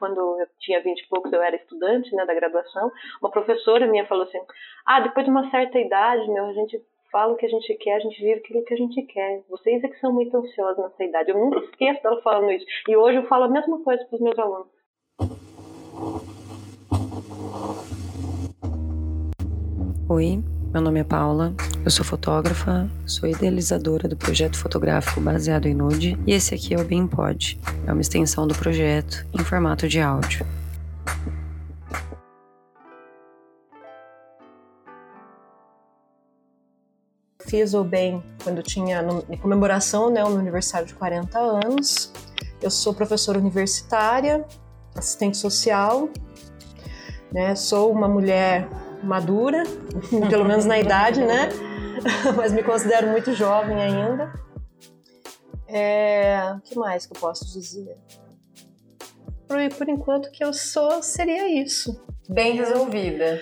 quando eu tinha 20 e poucos, eu era estudante, né, da graduação, uma professora minha falou assim, ah, depois de uma certa idade, meu, a gente fala o que a gente quer, a gente vive aquilo que a gente quer. Vocês é que são muito ansiosos nessa idade. Eu nunca esqueço dela falando isso. E hoje eu falo a mesma coisa para os meus alunos. Oi, meu nome é Paula, eu sou fotógrafa, sou idealizadora do projeto fotográfico baseado em nude e esse aqui é o BeamPod, é uma extensão do projeto em formato de áudio. Fiz o bem quando tinha em comemoração, né, no aniversário de 40 anos. Eu sou professora universitária, assistente social, né, sou uma mulher madura, pelo menos na idade, né? Mas me considero muito jovem ainda. É, o que mais que eu posso dizer? Por, por enquanto que eu sou seria isso. Bem resolvida.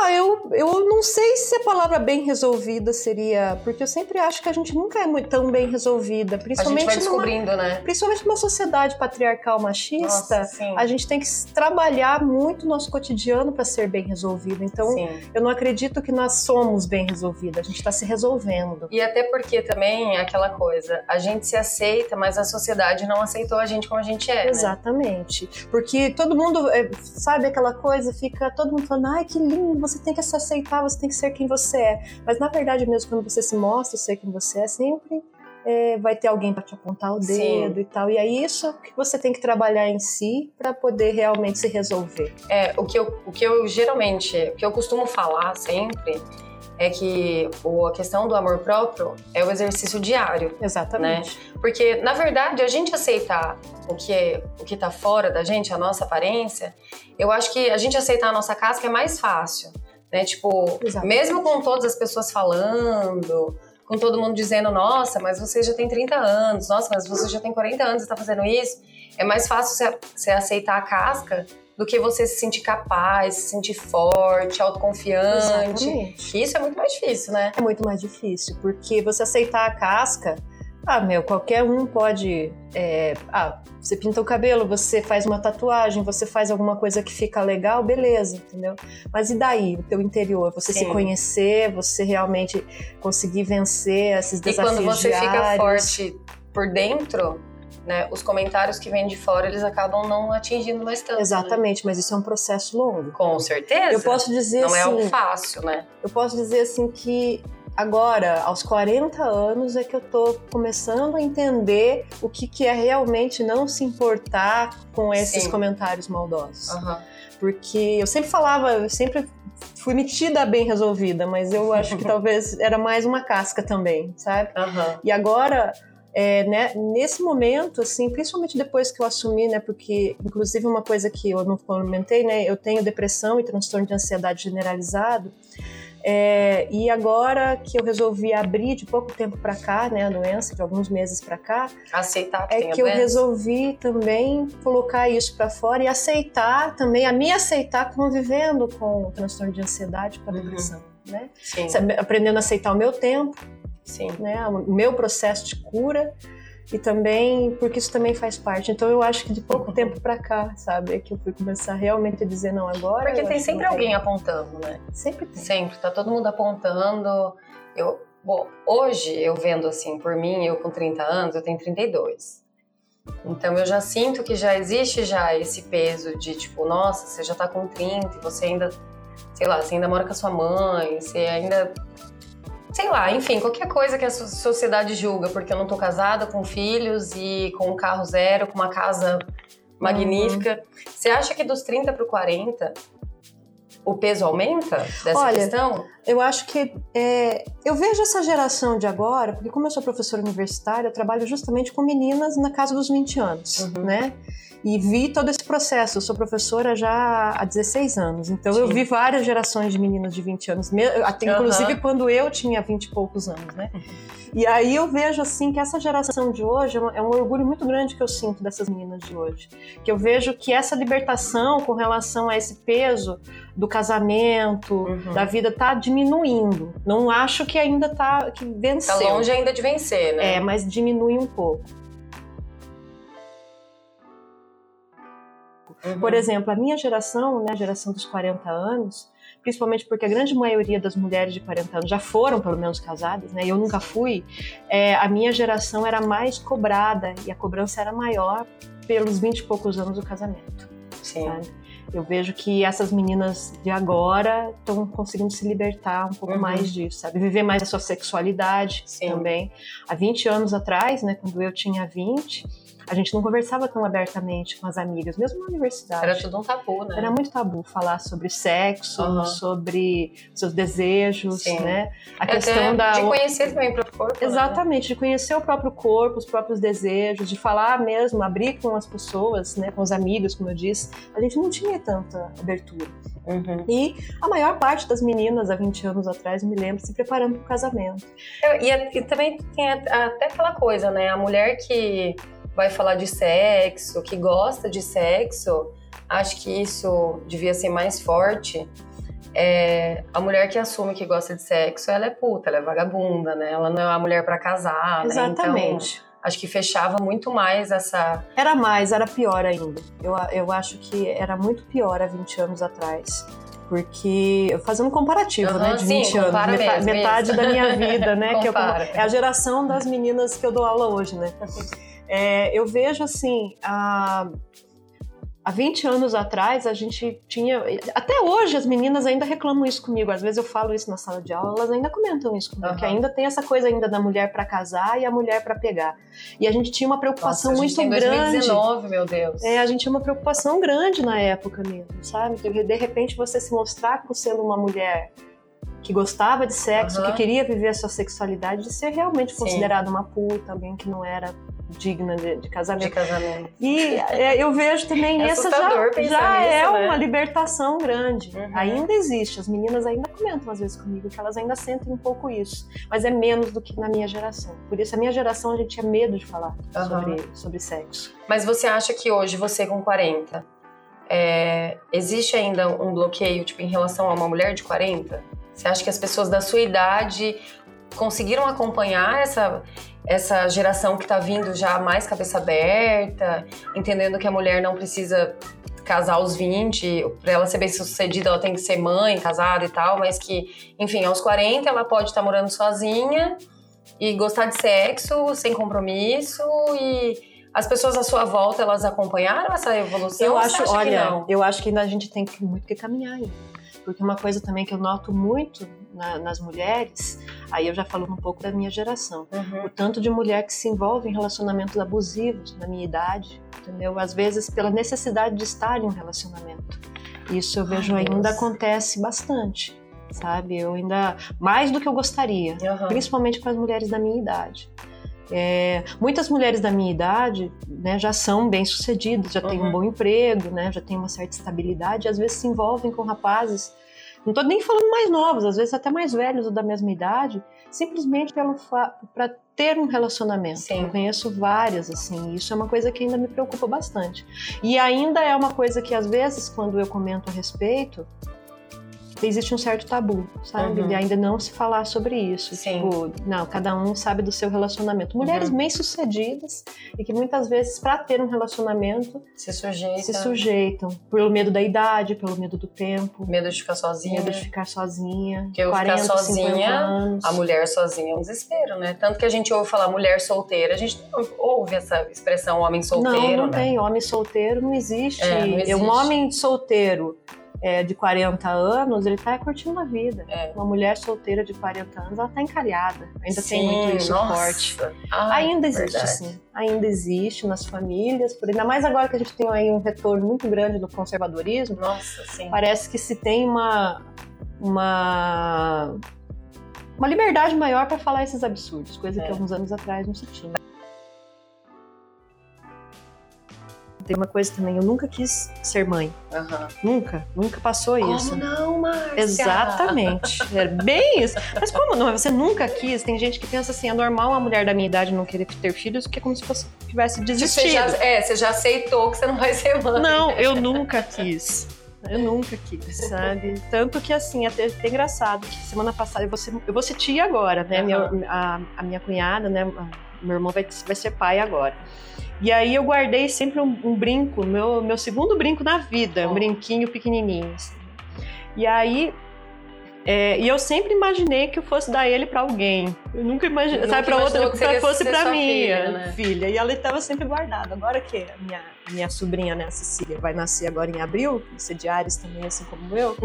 Ah, eu, eu não sei se a palavra bem resolvida seria. Porque eu sempre acho que a gente nunca é muito, tão bem resolvida. Principalmente a gente vai descobrindo, numa, né? Principalmente numa sociedade patriarcal machista, Nossa, a gente tem que trabalhar muito nosso cotidiano para ser bem resolvido. Então, Sim. eu não acredito que nós somos bem resolvidas. A gente está se resolvendo. E até porque também é aquela coisa, a gente se aceita, mas a sociedade não aceitou a gente como a gente é. né? Exatamente. Porque todo mundo, é, sabe aquela coisa, fica todo mundo falando, ai que lindo, você tem que se aceitar, você tem que ser quem você é. Mas na verdade mesmo, quando você se mostra ser quem você é, sempre é, vai ter alguém para te apontar o dedo Sim. e tal. E é isso que você tem que trabalhar em si para poder realmente se resolver. É, o que eu, o que eu geralmente, o que eu costumo falar sempre é que o, a questão do amor próprio é o exercício diário. Exatamente. Porque, na verdade, a gente aceitar o que, é, o que tá fora da gente, a nossa aparência, eu acho que a gente aceitar a nossa casca é mais fácil. Né? Tipo, Exatamente. mesmo com todas as pessoas falando, com todo mundo dizendo, nossa, mas você já tem 30 anos, nossa, mas você já tem 40 anos e tá fazendo isso, é mais fácil você aceitar a casca do que você se sentir capaz, se sentir forte, autoconfiante. Exatamente. Isso é muito mais difícil, né? É muito mais difícil, porque você aceitar a casca, ah, meu, qualquer um pode. é, ah, você pinta o cabelo, você faz uma tatuagem, você faz alguma coisa que fica legal, beleza, entendeu? Mas e daí, o teu interior? Você se Sim. conhecer, você realmente conseguir vencer esses E desafios quando você fica diários. forte por dentro, né, os comentários que vêm de fora, eles acabam não atingindo mais tanto. né? Exatamente, mas isso é um processo longo. Com certeza. Eu posso dizer Não é assim, algo fácil, né? eu posso dizer assim que agora, aos 40 anos, é que eu tô começando a entender o que, que é realmente não se importar com esses Sim. comentários maldosos. Aham. Porque eu sempre falava, eu sempre fui metida bem resolvida, mas eu acho que talvez era mais uma casca também, sabe? Aham. E agora, é, né, nesse momento, assim, principalmente depois que eu assumi, né, porque inclusive uma coisa que eu não comentei, né, eu tenho depressão e transtorno de ansiedade generalizado, é, e agora que eu resolvi abrir de pouco tempo pra cá, né, a doença, de alguns meses pra cá, Aceitar que é que eu doença. resolvi também colocar isso pra fora e aceitar também, a me aceitar convivendo com o transtorno de ansiedade, com a Uhum. depressão, né? Sim, Aprendendo a aceitar o meu tempo, sim. né, o meu processo de cura e também porque isso também faz parte. Então eu acho que de pouco tempo pra cá, sabe, é que eu fui começar realmente a dizer não agora. Porque tem sempre alguém apontando, né? Sempre tem. Sempre, tá todo mundo apontando. Eu, bom, hoje eu vendo assim, por mim, eu com 30 anos, eu tenho 32. Então eu já sinto que já existe já esse peso de tipo, nossa, você já tá com 30 e você ainda, sei lá, você ainda mora com a sua mãe, você ainda sei lá, enfim, qualquer coisa que a so- sociedade julga, porque eu não tô casada com filhos e com um carro zero, com uma casa magnífica. Você acha que dos 30 pro 40 o peso aumenta dessa Olha, questão? Eu acho que é, eu vejo essa geração de agora, porque como eu sou professora universitária, eu trabalho justamente com meninas na casa dos 20 anos, Uhum. né? E vi todo esse processo. Eu sou professora já há 16 anos, então eu Sim. vi várias gerações de meninas de 20 anos, até inclusive quando eu tinha 20 e poucos anos, né? E aí eu vejo assim que essa geração de hoje é um, é um orgulho muito grande que eu sinto dessas meninas de hoje, que eu vejo que essa libertação com relação a esse peso do casamento, Uhum. da vida tá diminuindo. Não acho que ainda tá que Tá venceu. longe ainda de vencer, né? É, mas diminui um pouco. Uhum. Por exemplo, a minha geração, né, a geração dos 40 anos, principalmente porque a grande maioria das mulheres de 40 anos já foram pelo menos casadas, né? Eu nunca fui. É, a minha geração era mais cobrada e a cobrança era maior pelos 20 e poucos anos do casamento. Sim. Sabe? Eu vejo que essas meninas de agora estão conseguindo se libertar um pouco uhum. mais disso, sabe? Viver mais a sua sexualidade Sim. também. Há 20 anos atrás, né, quando eu tinha 20, a gente não conversava tão abertamente com as amigas, mesmo na universidade. Era tudo um tabu, né? Era muito tabu falar sobre sexo, uhum. sobre seus desejos, Sim. né? A Até questão da. De conhecer também o próprio corpo. Né? Exatamente, né? de conhecer o próprio corpo, os próprios desejos, de falar mesmo, abrir com as pessoas, né? Com os amigos, como eu disse. A gente não tinha tanta abertura. Uhum. E a maior parte das meninas há 20 anos atrás, me lembro, se preparando para o casamento. E, e, também tem até aquela coisa, né? A mulher que vai falar de sexo, que gosta de sexo, acho que isso devia ser mais forte. É, a mulher que assume que gosta de sexo, ela é puta, ela é vagabunda, né? Ela não é uma mulher para casar, Exatamente. Né? Então, acho que fechava muito mais essa. Era mais, era pior ainda. Eu, eu acho que era muito pior há 20 anos atrás. Porque, fazendo um comparativo, uhum, né, de 20 sim, anos, metade, metade da minha vida, né, que eu, é a geração das meninas que eu dou aula hoje, né. É, eu vejo assim, a, há 20 anos atrás a gente tinha. Até hoje as meninas ainda reclamam isso comigo. Às vezes eu falo isso na sala de aula, elas ainda comentam isso comigo, uhum. que ainda tem essa coisa ainda da mulher para casar e a mulher para pegar. E a gente tinha uma preocupação Nossa, muito tem grande. 2019, meu Deus. É, a gente tinha uma preocupação grande na época mesmo, sabe? De repente você se mostrar como sendo uma mulher que gostava de sexo, uhum. que queria viver a sua sexualidade, de ser realmente considerada uma puta, alguém que não era digna de, de casamento. De casamento. E é, eu vejo também é essa já, já nisso, é né? uma libertação grande. Uhum. Ainda existe. As meninas ainda comentam às vezes comigo que elas ainda sentem um pouco isso, mas é menos do que na minha geração. Por isso a minha geração a gente tinha medo de falar uhum. sobre sobre sexo. Mas você acha que hoje você com 40 é, existe ainda um bloqueio tipo em relação a uma mulher de 40? Você acha que as pessoas da sua idade conseguiram acompanhar essa essa geração que está vindo já mais cabeça aberta, entendendo que a mulher não precisa casar aos 20, para ela ser bem sucedida, ela tem que ser mãe, casada e tal, mas que, enfim, aos 40 ela pode estar tá morando sozinha e gostar de sexo sem compromisso e as pessoas à sua volta elas acompanharam essa evolução? Eu acho, olha, eu acho que ainda a gente tem muito que caminhar ainda. Porque uma coisa também que eu noto muito na, nas mulheres, aí eu já falando um pouco da minha geração, uhum. o tanto de mulher que se envolve em relacionamentos abusivos na minha idade, entendeu? Às vezes pela necessidade de estar em um relacionamento. Isso eu vejo Ai, ainda Deus. acontece bastante, sabe? Eu ainda mais do que eu gostaria, uhum. principalmente com as mulheres da minha idade. É, muitas mulheres da minha idade né, já são bem-sucedidas, já uhum. têm um uhum. bom emprego, né, já têm uma certa estabilidade, e às vezes se envolvem com rapazes não estou nem falando mais novos, às vezes até mais velhos ou da mesma idade, simplesmente para ter um relacionamento. Sim. Eu conheço várias, assim, isso é uma coisa que ainda me preocupa bastante. E ainda é uma coisa que, às vezes, quando eu comento a respeito, existe um certo tabu, sabe? Uhum. De ainda não se falar sobre isso. Sim. Tipo, não, cada um sabe do seu relacionamento. Mulheres uhum. bem-sucedidas e que muitas vezes, para ter um relacionamento, se sujeitam. se sujeitam. Pelo medo da idade, pelo medo do tempo. Medo de ficar sozinha. Medo de ficar sozinha. Porque eu 40, ficar sozinha, a mulher sozinha é um desespero, né? Tanto que a gente ouve falar mulher solteira, a gente não ouve essa expressão homem solteiro. Não, não né? tem. Homem solteiro não existe. É, não existe. Um homem solteiro é, de 40 anos, ele tá curtindo a vida. É. Uma mulher solteira de 40 anos, ela tá encalhada. Ainda sim, tem muito isso forte. Ai, ainda existe, verdade. sim. Ainda existe nas famílias, por ainda mais agora que a gente tem aí um retorno muito grande do conservadorismo. Nossa, sim. Parece que se tem uma uma uma liberdade maior para falar esses absurdos, coisa é. que alguns anos atrás não se tinha. Tem uma coisa também, eu nunca quis ser mãe. Uhum. Nunca, nunca passou como isso. Como não, Márcia? Exatamente. É bem isso. Mas como não? Você nunca quis? Tem gente que pensa assim, é normal uma mulher da minha idade não querer ter filhos, que é como se fosse tivesse desistido. Você já, é, você já aceitou que você não vai ser mãe. Não, eu nunca quis. Eu nunca quis, sabe? Tanto que, assim, é até, até engraçado que semana passada eu vou ser, eu vou ser tia agora, né? Uhum. Minha, a, a, minha cunhada, né? Meu irmão vai, vai ser pai agora. E aí eu guardei sempre um, um brinco, meu, meu segundo brinco na vida, um brinquinho pequenininho. assim. E aí é, e eu sempre imaginei que eu fosse dar ele pra alguém. Eu nunca imaginei, sabe, pra outra, que pra seria fosse pra sua minha filha, né? filha. E ela estava sempre guardada. Agora que a minha, minha sobrinha, né, a Cecília, vai nascer agora em abril, ser de Ares também, assim como eu.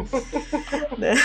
né?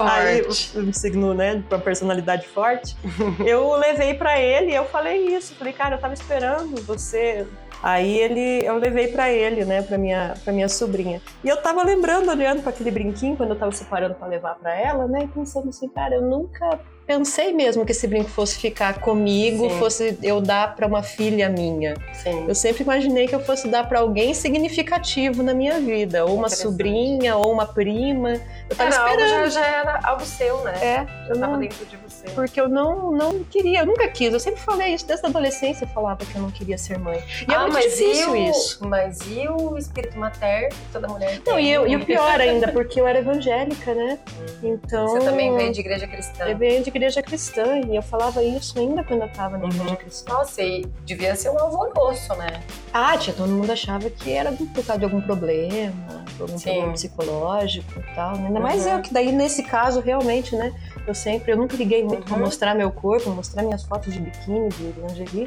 Aí, um signo, né, com uma personalidade forte. eu levei pra ele e eu falei isso. Falei, cara, eu tava esperando você. Aí ele, eu levei pra ele, né, pra minha, pra minha sobrinha. E eu tava lembrando, olhando para aquele brinquinho quando eu tava separando pra levar pra ela, né, e pensando assim, cara, eu nunca pensei mesmo que esse brinco fosse ficar comigo, Sim. fosse eu dar pra uma filha minha. Sim. Eu sempre imaginei que eu fosse dar pra alguém significativo na minha vida, ou uma sobrinha, ou uma prima. Eu tava Era algo, esperando. já, já era algo seu, né? É, Já eu tava não, dentro de você. porque eu não, não queria, eu nunca quis. Eu sempre falei isso, desde a adolescência eu falava que eu não queria ser mãe. E é ah, muito mas difícil e o, isso. Mas e o espírito materno que toda mulher Não, tem? e, eu- e o pior ainda, porque eu era evangélica, né? Então. Você também veio de igreja cristã. Eu venho de igreja cristã e eu falava isso ainda quando eu tava na Uhum. igreja cristã. Nossa, e devia ser um alvoroço, né? Ah, tia, todo mundo achava que era por causa de algum problema, algum Sim. problema psicológico e tal. né? Ainda mais Uhum. eu, que daí nesse caso, realmente, né? Eu sempre, eu nunca liguei muito pra Uhum. mostrar meu corpo, mostrar minhas fotos de biquíni, de lingerie.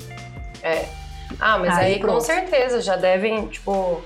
Ah, mas aí, Aí, com certeza já devem, tipo.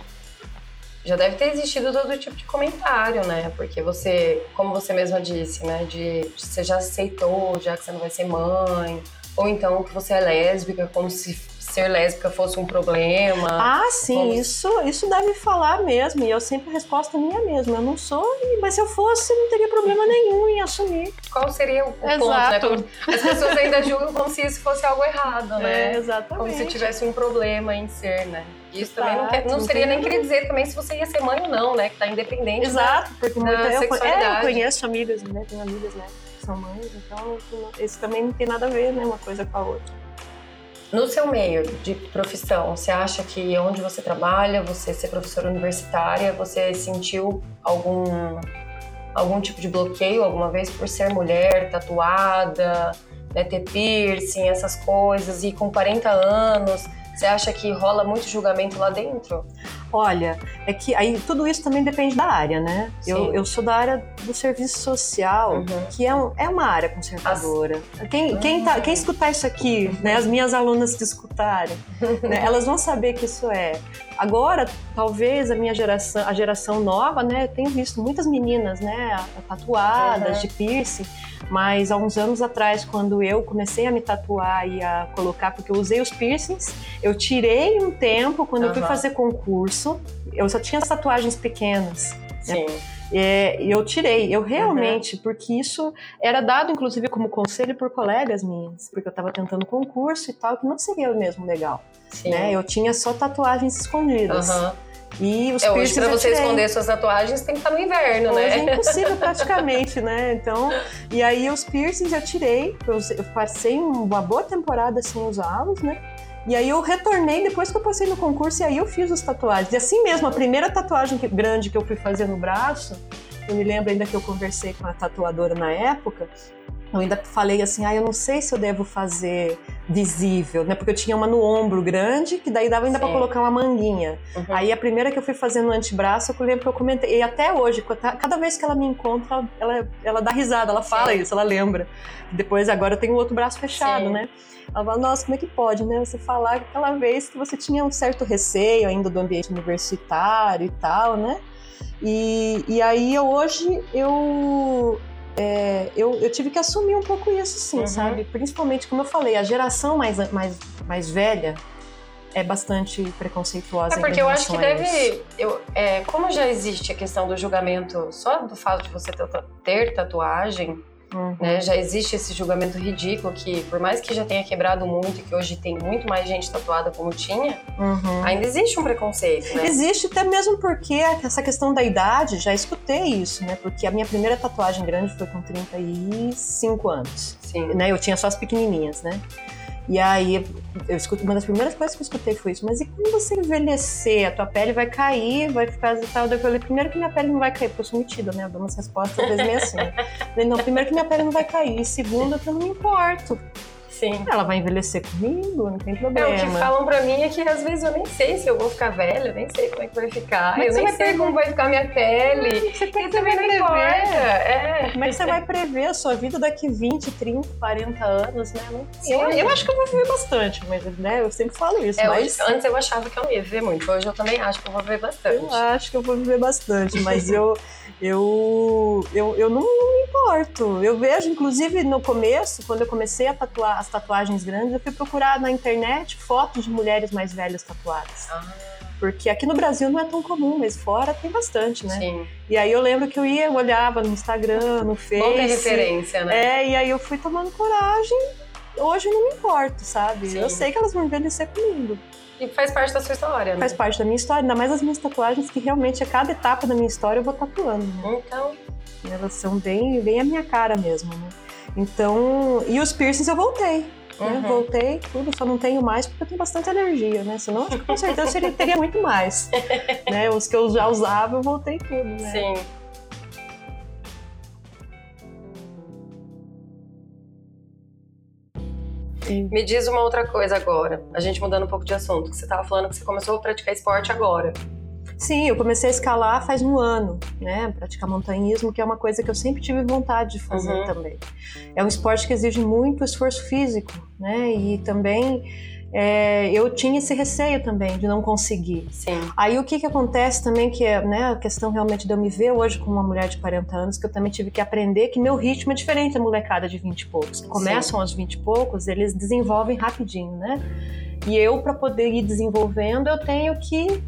Já deve ter existido todo tipo de comentário, né? Porque você, como você mesma disse, né? De você já aceitou, já que você não vai ser mãe. Ou então que você é lésbica, como se ser lésbica fosse um problema. Ah, sim, Como- isso, isso deve falar mesmo. E eu sempre a resposta minha mesma. Eu não sou, mas se eu fosse, não teria problema nenhum em assumir. Qual seria o, o ponto, né? Exato. As pessoas ainda julgam como se isso fosse algo errado, né? É, exatamente. Como se tivesse um problema em ser, né? Isso também não, Exato, quer- não seria nem querer dizer também se você ia ser mãe ou não, né? Que tá independente. da- Exato, porque da eu, é, eu conheço amigas, né? Tenho amigas, né? Que são mães, então isso também não tem nada a ver, né? Uma coisa com a outra. No seu meio de profissão, você acha que onde você trabalha, você ser professora universitária, você sentiu algum algum tipo de bloqueio alguma vez por ser mulher, tatuada, né, ter piercing, essas coisas, e com 40 anos, você acha que rola muito julgamento lá dentro? Olha, é que aí tudo isso também depende da área, né? Sim. Eu, eu sou da área do serviço social, Uhum. que é, um- é uma área conservadora. Quem, quem, tá, quem escutar isso aqui, né, as minhas alunas que escutarem, né, elas vão saber que isso é. Agora, talvez a minha geração, a geração nova, né, eu tenho visto muitas meninas, né, tatuadas, Uhum. de piercing, mas há uns anos atrás, quando eu comecei a me tatuar e a colocar, porque eu usei os piercings, eu tirei um tempo quando eu fui fazer concurso, eu só tinha as tatuagens pequenas. Sim. É, e eu tirei, eu realmente, Uhum. porque isso era dado inclusive como conselho por colegas minhas, porque eu estava tentando concurso e tal, que não seria mesmo legal, Sim. né? Eu tinha só tatuagens escondidas. Aham. E os É, hoje, eu você tirei. esconder suas tatuagens, tem que estar no inverno, Hoje né? é impossível praticamente, né? Então, e aí os piercings eu tirei, eu, eu passei uma boa temporada sem usá-los, né? E aí eu retornei depois que eu passei no concurso e aí eu fiz as tatuagens. E assim mesmo, a primeira tatuagem grande que eu fui fazer no braço, eu me lembro ainda que eu conversei com a tatuadora na época, eu ainda falei assim, ah, eu não sei se eu devo fazer visível, né? Porque eu tinha uma no ombro grande, que daí dava ainda para colocar uma manguinha. Uhum. Aí a primeira que eu fui fazer no antebraço, eu lembro que eu comentei. E até hoje, cada vez que ela me encontra, ela, ela dá risada, ela fala Sim. isso, ela lembra. Depois, agora eu tenho o outro braço fechado, Sim. né? Ela fala, nossa, como é que pode, né? Você falar aquela vez que você tinha um certo receio ainda do ambiente universitário e tal, né? E, e aí eu, hoje eu, é, eu, eu tive que assumir um pouco isso, sim, Uhum. sabe? Principalmente, como eu falei, a geração mais, mais, mais velha é bastante preconceituosa. É porque eu acho que deve. Eu, é, como já existe a questão do julgamento só do fato de você ter, ter tatuagem, Uhum. né? Já existe esse julgamento ridículo que, por mais que já tenha quebrado muito e que hoje tem muito mais gente tatuada como tinha, Uhum. ainda existe um preconceito, né? Existe até mesmo porque essa questão da idade, já escutei isso, né? Porque a minha primeira tatuagem grande foi com 35 anos. Sim. Né? Eu tinha só as pequenininhas, né? E aí, eu escuto, uma das primeiras coisas que eu escutei foi isso. Mas e quando você envelhecer, a tua pele vai cair, vai ficar e tal? Eu falei, primeiro que minha pele não vai cair, porque eu sou metida, né? Eu dou umas respostas às vezes meio assim. Falei, não, primeiro que minha pele não vai cair. E segundo, que eu não me importo. Sim. Ela vai envelhecer comigo, não tem problema. É, o que falam pra mim é que às vezes eu nem sei se eu vou ficar velha, eu nem sei como é que vai ficar. Mas eu nem sei como vai ficar minha pele. Você tem que também não importa. É. Como é que você vai prever a sua vida daqui 20, 30, 40 anos, né? Não- Sim. Eu, eu acho que eu vou viver bastante, mas né, eu sempre falo isso. É, mas antes eu achava que eu não ia viver muito, hoje eu também acho que eu vou viver bastante. eu acho que eu vou viver bastante, mas eu, eu, eu, eu não, não me importo. Eu vejo, inclusive, no começo, quando eu comecei a tatuar as tatuagens grandes, eu fui procurar na internet fotos de mulheres mais velhas tatuadas. Ah, Porque aqui no Brasil não é tão comum, mas fora tem bastante, né? sim. E aí eu lembro que eu ia, eu olhava no Instagram, no Face. Bom ter referência, né? É, e aí eu fui tomando coragem. Hoje eu não me importo, sabe? Sim. Eu sei que elas vão envelhecer comigo. E faz parte da sua história, né? Faz parte da minha história, ainda mais as minhas tatuagens, que realmente a cada etapa da minha história eu vou tatuando. né? Então, Elas são bem, bem a minha cara mesmo, né? Então, e os piercings eu voltei. Né? Uhum. Voltei, tudo, só não tenho mais porque eu tenho bastante alergia, né? Senão, acho que com certeza seria, teria muito mais. né? Os que eu já usava, eu voltei tudo, né? sim. Me diz uma outra coisa agora, a gente mudando um pouco de assunto, que você estava falando que você começou a praticar esporte agora. Sim, eu comecei a escalar faz um ano, né? Praticar montanhismo, que é uma coisa que eu sempre tive vontade de fazer Uhum. também. É um esporte que exige muito esforço físico, né? E também é, eu tinha esse receio também de não conseguir. Sim. Aí o que, que acontece também, que é né, a questão realmente de eu me ver hoje como uma mulher de 40 anos, que eu também tive que aprender que meu ritmo é diferente da molecada de 20 e poucos. Que começam aos 20 e poucos, eles desenvolvem rapidinho, né? E eu, para poder ir desenvolvendo, eu tenho que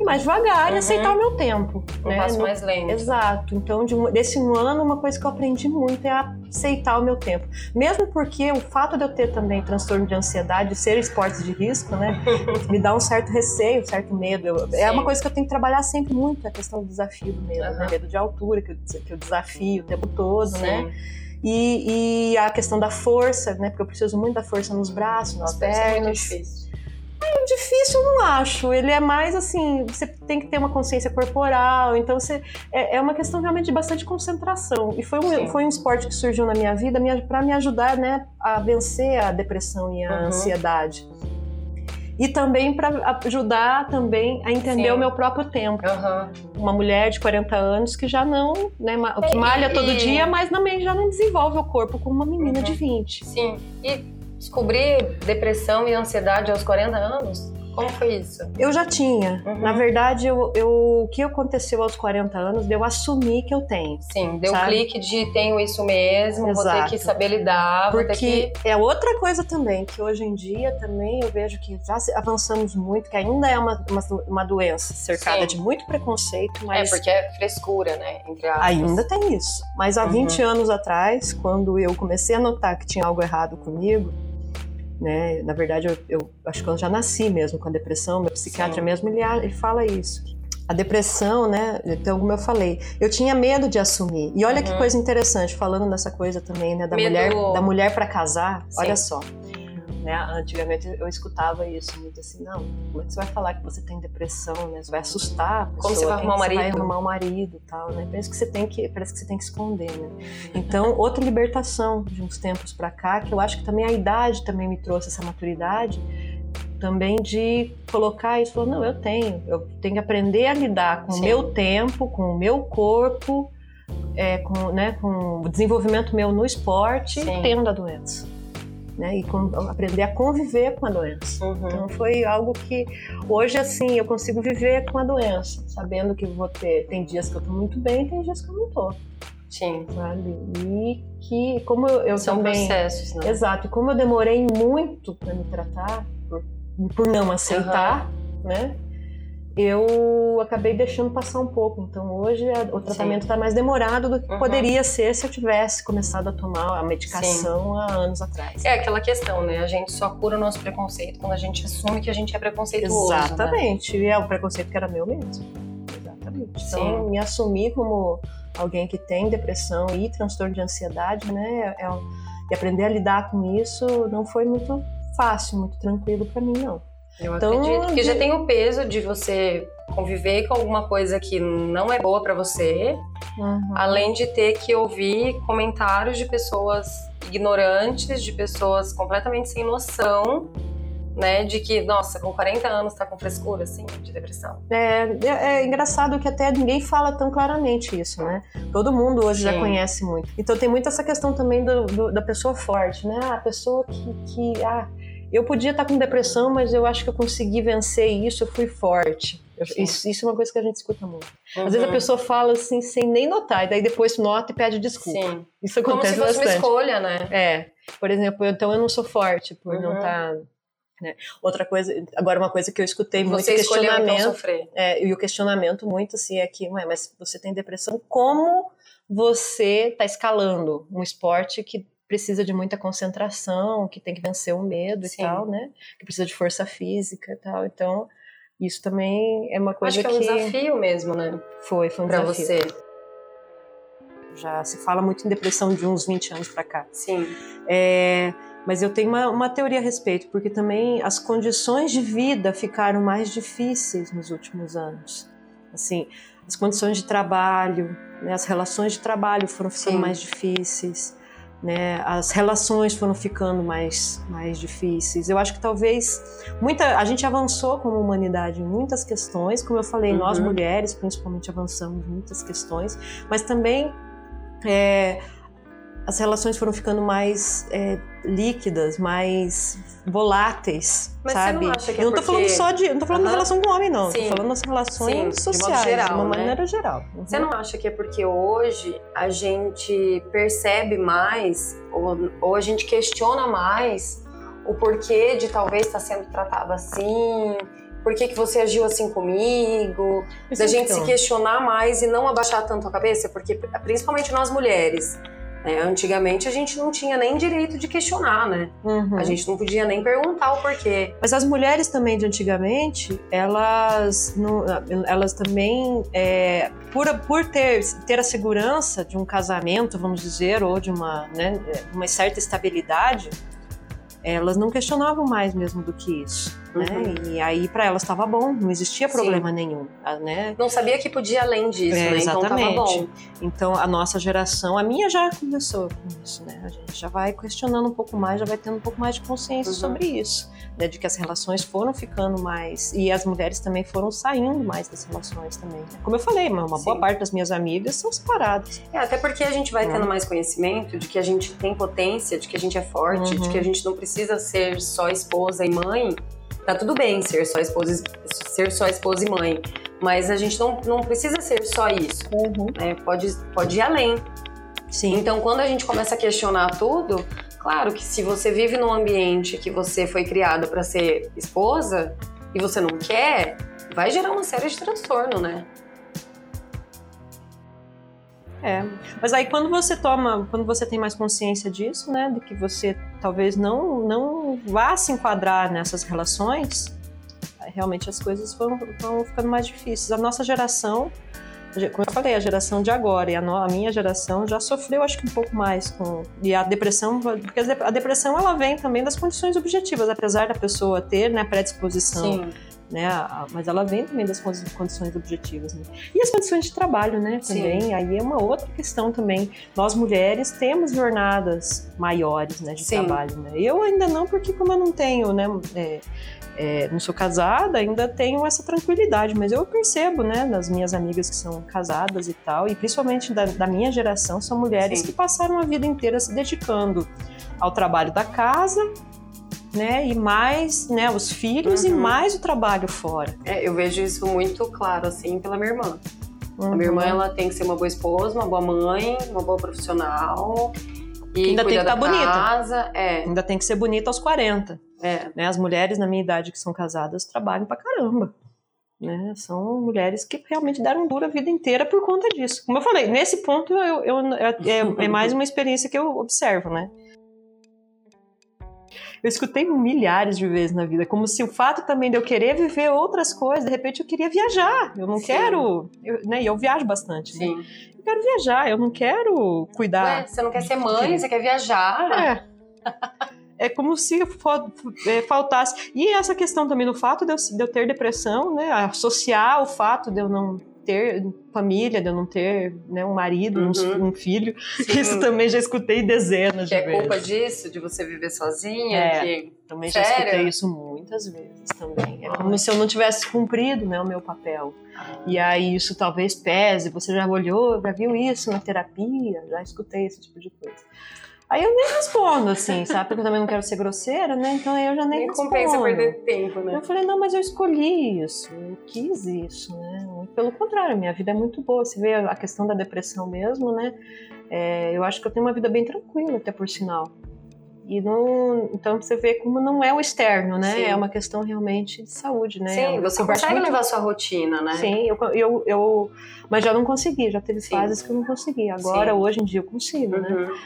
ir mais devagar Uhum. e aceitar o meu tempo. Um né? passo mais lento. Exato. Então, de um- desse um ano, uma coisa que eu aprendi muito é aceitar o meu tempo. Mesmo porque o fato de eu ter também transtorno de ansiedade, ser esportes de risco, né, me dá um certo receio, um certo medo. Eu- é uma coisa que eu tenho que trabalhar sempre muito, a questão do desafio do medo, né? Aham. Medo de altura, que eu, que eu desafio o tempo todo, Sim. né? E, e a questão da força, né? Porque eu preciso muito da força nos braços, nas Nossa, deve ser muito pernas. difícil. Difícil eu não acho. Ele é mais assim, você tem que ter uma consciência corporal. Então você é, é uma questão realmente de bastante concentração. E foi Sim. um, foi um esporte que surgiu na minha vida para me ajudar, né, a vencer a depressão e a Uhum. ansiedade. E também para ajudar também a entender Sim. o meu próprio tempo. Aham. Uma mulher de 40 anos que já não, né, que É, malha todo dia, mas também já não desenvolve o corpo como uma menina Uhum. de 20. Sim. E descobrir depressão e ansiedade aos 40 anos? Como foi isso? Eu já tinha. Uhum. Na verdade, eu, eu- o que aconteceu aos 40 anos, eu assumi que eu tenho. Sim, deu Sabe? clique de tenho isso mesmo, vou ter Exato. que saber lidar, vou ter Porque que. é outra coisa também, que hoje em dia também eu vejo que já avançamos muito, que ainda é uma, uma, uma doença cercada Sim. de muito preconceito, É, mas porque é frescura, né? Ainda tem isso. Mas há Uhum. 20 anos atrás, quando eu comecei a notar que tinha algo errado comigo, né? Na verdade, eu, eu acho que eu já nasci mesmo com a depressão, meu psiquiatra Sim. mesmo, ele, ele fala isso. A depressão, né? Então, como eu falei, eu tinha medo de assumir. E olha que Uhum. coisa interessante, falando nessa coisa também, né? Da Medo- mulher, da mulher para casar. Sim. Olha só. Né? Antigamente eu escutava isso muito assim, não, como é que você vai falar que você tem depressão, né? Você vai assustar a pessoa, Como você vai arrumar um Você vai marido? arrumar um marido tal, né? Parece que você tem que, parece que você tem que esconder, né? Então, outra libertação de uns tempos pra cá, que eu acho que também a idade também me trouxe essa maturidade, também de colocar isso, falar, não, eu tenho, eu tenho que aprender a lidar com Sim. o meu tempo, com o meu corpo, é, com, né, com o desenvolvimento meu no esporte, Sim. tendo a doença. Né, e com- aprender a conviver com a doença. Uhum. Então foi algo que hoje assim eu consigo viver com a doença, sabendo que vou ter tem dias que eu tô muito bem, tem dias que eu não tô, Sim. sabe? E que como eu, eu São também processos, né? Exato. Como eu demorei muito para me tratar, por, por não aceitar, né? Eu acabei deixando passar um pouco. Então hoje o tratamento está mais demorado do que Uhum. poderia ser se eu tivesse começado a tomar a medicação há anos atrás. É aquela questão, né? A gente só cura o nosso preconceito quando a gente assume que a gente é preconceituoso. Né? Exatamente. E é o preconceito que era meu mesmo. Exatamente. Então, Sim. me assumir como alguém que tem depressão e transtorno de ansiedade, né? É, um- e aprender a lidar com isso não foi muito fácil, muito tranquilo para mim, não. Eu então, acredito, porque já tem o peso de você conviver com alguma coisa que não é boa para você, uhum. além de ter que ouvir comentários de pessoas ignorantes, de pessoas completamente sem noção né? De que, nossa, com 40 anos tá com frescura, assim, de depressão. É, é, é engraçado que até ninguém fala tão claramente isso, né? Todo mundo hoje Sim. já conhece muito. Então tem muito essa questão também do, do, da pessoa forte, né? A pessoa que, que ah, eu podia estar tá com depressão, mas eu acho que eu consegui vencer isso, eu fui forte. Isso, isso, é uma coisa que a gente escuta muito. Uhum. Às vezes a uhum. pessoa fala assim sem nem notar, e daí depois nota e pede desculpa. Sim. Isso acontece Como se fosse bastante. uma escolha, né? É. Por exemplo, então eu não sou forte por uhum. não estar. Tá né? Outra coisa, agora uma coisa que eu escutei muito você questionamento, então sofrer. É, e o questionamento muito assim é que, ué, mas você tem depressão, como você está escalando um esporte que precisa de muita concentração, que tem que vencer o medo Sim. e tal, né? Que precisa de força física e tal. Então, isso também é uma coisa Acho que, que é um desafio mesmo, né? Foi, foi um pra desafio. você. Já se fala muito em depressão de uns 20 anos para cá. Sim. É, mas eu tenho uma, uma, teoria a respeito, porque também as condições de vida ficaram mais difíceis nos últimos anos. Assim, as condições de trabalho, né, as relações de trabalho foram ficando Sim. mais difíceis, né, as relações foram ficando mais, mais difíceis. Eu acho que talvez muita a gente avançou como humanidade em muitas questões, como eu falei, uhum. nós mulheres principalmente avançamos em muitas questões, mas também é, as relações foram ficando mais é, líquidas, mais voláteis, Mas sabe? Você não acha que eu não tô é porque... falando só de, não tô falando uhum. da relação com o homem não, Sim. tô falando das relações Sim, sociais, de, geral, de uma né? maneira geral. Uhum. Você não acha que é porque hoje a gente percebe mais ou, ou a gente questiona mais o porquê de talvez estar sendo tratado assim? Por que, que você agiu assim comigo? da gente então. se questionar mais e não abaixar tanto a cabeça, porque principalmente nós mulheres, é, antigamente a gente não tinha nem direito de questionar, né? Uhum. A gente não podia nem perguntar o porquê. Mas as mulheres também de antigamente, elas, não, elas também, é, por, por ter, ter a segurança de um casamento, vamos dizer, ou de uma, né, uma certa estabilidade, elas não questionavam mais mesmo do que isso. Né? Uhum. E aí para elas estava bom, não existia problema Sim. nenhum, né? Não sabia que podia além disso, é, né? Exatamente. Então tava bom. Então a nossa geração, a minha já começou com isso, né? A gente já vai questionando um pouco mais, já vai tendo um pouco mais de consciência uhum. sobre isso, né? De que as relações foram ficando mais e as mulheres também foram saindo mais das relações também. Né? Como eu falei, uma Sim. boa parte das minhas amigas são separadas. É, até porque a gente vai tendo uhum. mais conhecimento de que a gente tem potência, de que a gente é forte, de que a uhum. gente não precisa ser só esposa e mãe Tá tudo bem ser só esposa, ser só esposa e mãe, mas a gente não, não precisa ser só isso. Uhum. Né? Pode, pode ir além. Sim. Então, quando a gente começa a questionar tudo, claro que se você vive num ambiente que você foi criada para ser esposa e você não quer, vai gerar uma série de transtorno, né? É, mas aí quando você toma, quando você tem mais consciência disso, né, de que você talvez não não vá se enquadrar nessas relações, realmente as coisas vão, vão ficando mais difíceis. A nossa geração, como eu falei, a geração de agora e a, no, a minha geração já sofreu, acho que um pouco mais com e a depressão, porque a depressão ela vem também das condições objetivas, apesar da pessoa ter, né, predisposição. Sim né? Mas ela vem também das condições objetivas, né? E as condições de trabalho, né? Também, Sim. aí é uma outra questão também. Nós mulheres temos jornadas maiores, né? De Sim. trabalho, né? Eu ainda não, porque como eu não tenho, né? É, é, não sou casada, ainda tenho essa tranquilidade, mas eu percebo, né, das minhas amigas que são casadas e tal, e principalmente da, da minha geração, são mulheres Sim. que passaram a vida inteira se dedicando ao trabalho da casa né? E mais, né, os filhos uhum. e mais o trabalho fora. É, eu vejo isso muito claro, assim, pela minha irmã. Uhum. A minha irmã, uhum. ela tem que ser uma boa esposa, uma boa mãe, uma boa profissional. E ainda tem que estar tá bonita. É. Ainda tem que ser bonita aos 40. É. Né? As mulheres na minha idade que são casadas trabalham pra caramba. Né? São mulheres que realmente deram dura a vida inteira por conta disso. Como eu falei, nesse ponto eu, eu, é, é mais uma experiência que eu observo, né? Eu escutei milhares de vezes na vida, como se o fato também de eu querer viver outras coisas, de repente eu queria viajar. Eu não Sim. quero, eu, né? E eu viajo bastante. Né? Sim. Né? Eu quero viajar, eu não quero cuidar. Ué, você não quer ser mãe, você quer viajar. É. é como se é, faltasse. E essa questão também no fato de eu ter depressão, né? Associar o fato de eu não ter família, de eu não ter né, um marido, uhum. um, um, filho. Sim. Isso também já escutei dezenas que de é vezes. É culpa disso, de você viver sozinha? É, que... também Sério? já escutei isso muitas vezes também. É como se eu não tivesse cumprido né, o meu papel. E aí isso talvez pese, você já olhou, já viu isso na terapia, já escutei esse tipo de coisa. Aí eu nem respondo, assim, sabe? Porque eu também não quero ser grosseira, né? Então aí eu já nem, nem respondo. compensa perder tempo, né? Eu falei, não, mas eu escolhi isso, eu quis isso, né? Pelo contrário, minha vida é muito boa. Você vê a questão da depressão mesmo, né? É, eu acho que eu tenho uma vida bem tranquila, até por sinal. E não, então você vê como não é o externo, né? Sim. É uma questão realmente de saúde, né? Sim, você consegue muito... levar sua rotina, né? Sim, eu, eu, eu, mas já não consegui, já teve Sim. fases que eu não consegui. Agora, Sim. hoje em dia, eu consigo, né? uhum. né?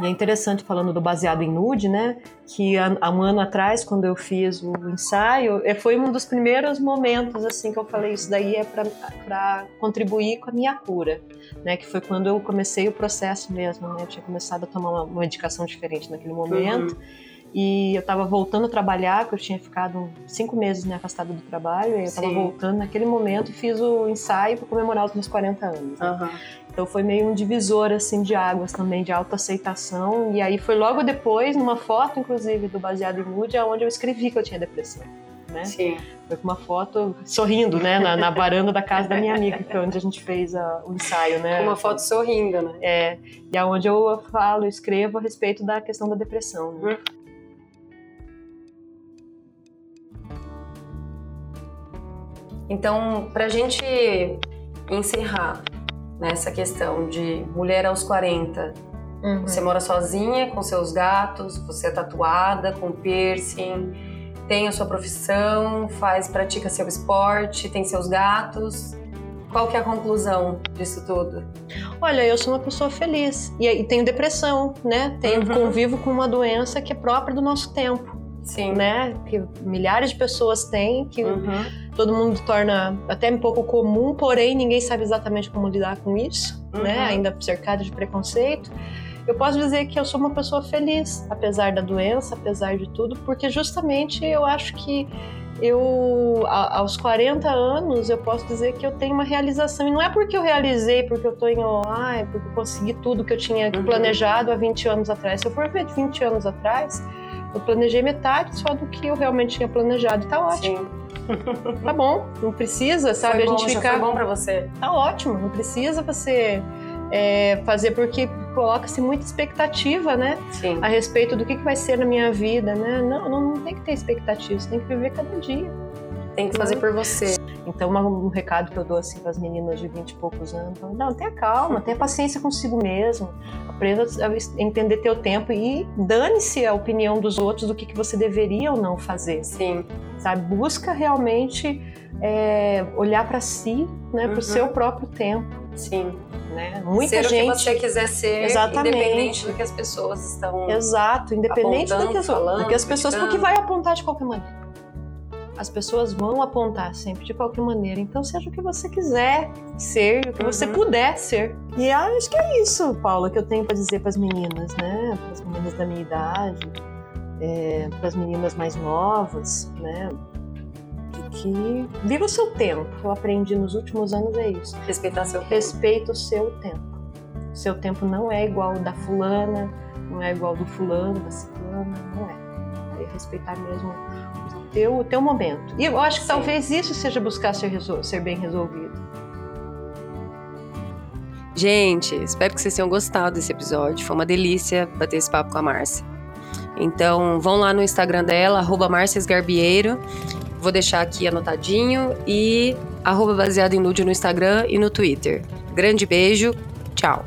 E é interessante falando do baseado em nude, né? Que há, um ano atrás, quando eu fiz o ensaio, é, foi um dos primeiros momentos assim que eu falei isso daí é para contribuir com a minha cura, né? Que foi quando eu comecei o processo mesmo, né? Eu tinha começado a tomar uma medicação diferente naquele momento. Uhum. E eu estava voltando a trabalhar, que eu tinha ficado cinco meses né, afastada do trabalho, e eu estava voltando naquele momento e fiz o ensaio para comemorar os meus 40 anos. Né? Uhum. Então foi meio um divisor assim de águas também, de autoaceitação. E aí foi logo depois, numa foto, inclusive, do Baseado em Mood, onde eu escrevi que eu tinha depressão. Né? Sim. Foi com uma foto sorrindo, né? Na, na varanda da casa da minha amiga, que é onde a gente fez a, o ensaio, né? Uma foto sorrindo, né? É. E é onde eu falo, escrevo a respeito da questão da depressão. Né? Hum. Então, para a gente encerrar, nessa questão de mulher aos 40. Uhum. Você mora sozinha com seus gatos, você é tatuada, com piercing, tem a sua profissão, faz, pratica seu esporte, tem seus gatos. Qual que é a conclusão disso tudo? Olha, eu sou uma pessoa feliz e, e tenho depressão, né? Tenho uhum. convivo com uma doença que é própria do nosso tempo. Sim. né? Que milhares de pessoas têm, que uhum. todo mundo torna até um pouco comum, porém ninguém sabe exatamente como lidar com isso, né? uhum. né? Ainda cercado de preconceito. Eu posso dizer que eu sou uma pessoa feliz, apesar da doença, apesar de tudo, porque justamente eu acho que eu aos 40 anos eu posso dizer que eu tenho uma realização e não é porque eu realizei porque eu tô em ah, é porque eu consegui tudo que eu tinha uhum. planejado há 20 anos atrás. Se eu for ver 20 anos atrás, eu planejei metade só do que eu realmente tinha planejado. E tá ótimo. Sim. tá bom, não precisa, sabe? Foi a gente ficar. Foi bom pra você. Tá ótimo, não precisa você é, fazer porque coloca-se muita expectativa, né? Sim. A respeito do que, que vai ser na minha vida, né? Não, não, não tem que ter expectativa, você tem que viver cada dia. Tem que fazer por você. Então, um recado que eu dou assim para as meninas de 20 e poucos anos: não, tenha calma, tenha paciência consigo mesmo, aprenda a entender teu tempo e dane-se a opinião dos outros do que, que você deveria ou não fazer. Sim. Sabe? Busca realmente é, olhar para si, né, para o uhum. seu próprio tempo. Sim. Né? Muita ser gente... o que você quiser ser, Exatamente. independente do que as pessoas estão Exato, independente do que, falando, do que as pessoas, porque vai apontar de qualquer maneira as pessoas vão apontar sempre de qualquer maneira. Então, seja o que você quiser ser, o que uhum. você puder ser. E acho que é isso, Paula, que eu tenho para dizer para as meninas, né? Para as meninas da minha idade, é, para as meninas mais novas, né? que viva o seu tempo. Eu aprendi nos últimos anos é isso. Respeitar seu tempo. Respeita o seu tempo. O seu tempo não é igual ao da fulana, não é igual do fulano, da ciclana, não é. É respeitar mesmo teu, o teu momento. E eu acho que Sim. talvez isso seja buscar ser, ser bem resolvido. Gente, espero que vocês tenham gostado desse episódio. Foi uma delícia bater esse papo com a Márcia. Então, vão lá no Instagram dela, arroba Garbieiro. Vou deixar aqui anotadinho. E arroba baseado em nude no Instagram e no Twitter. Grande beijo, tchau.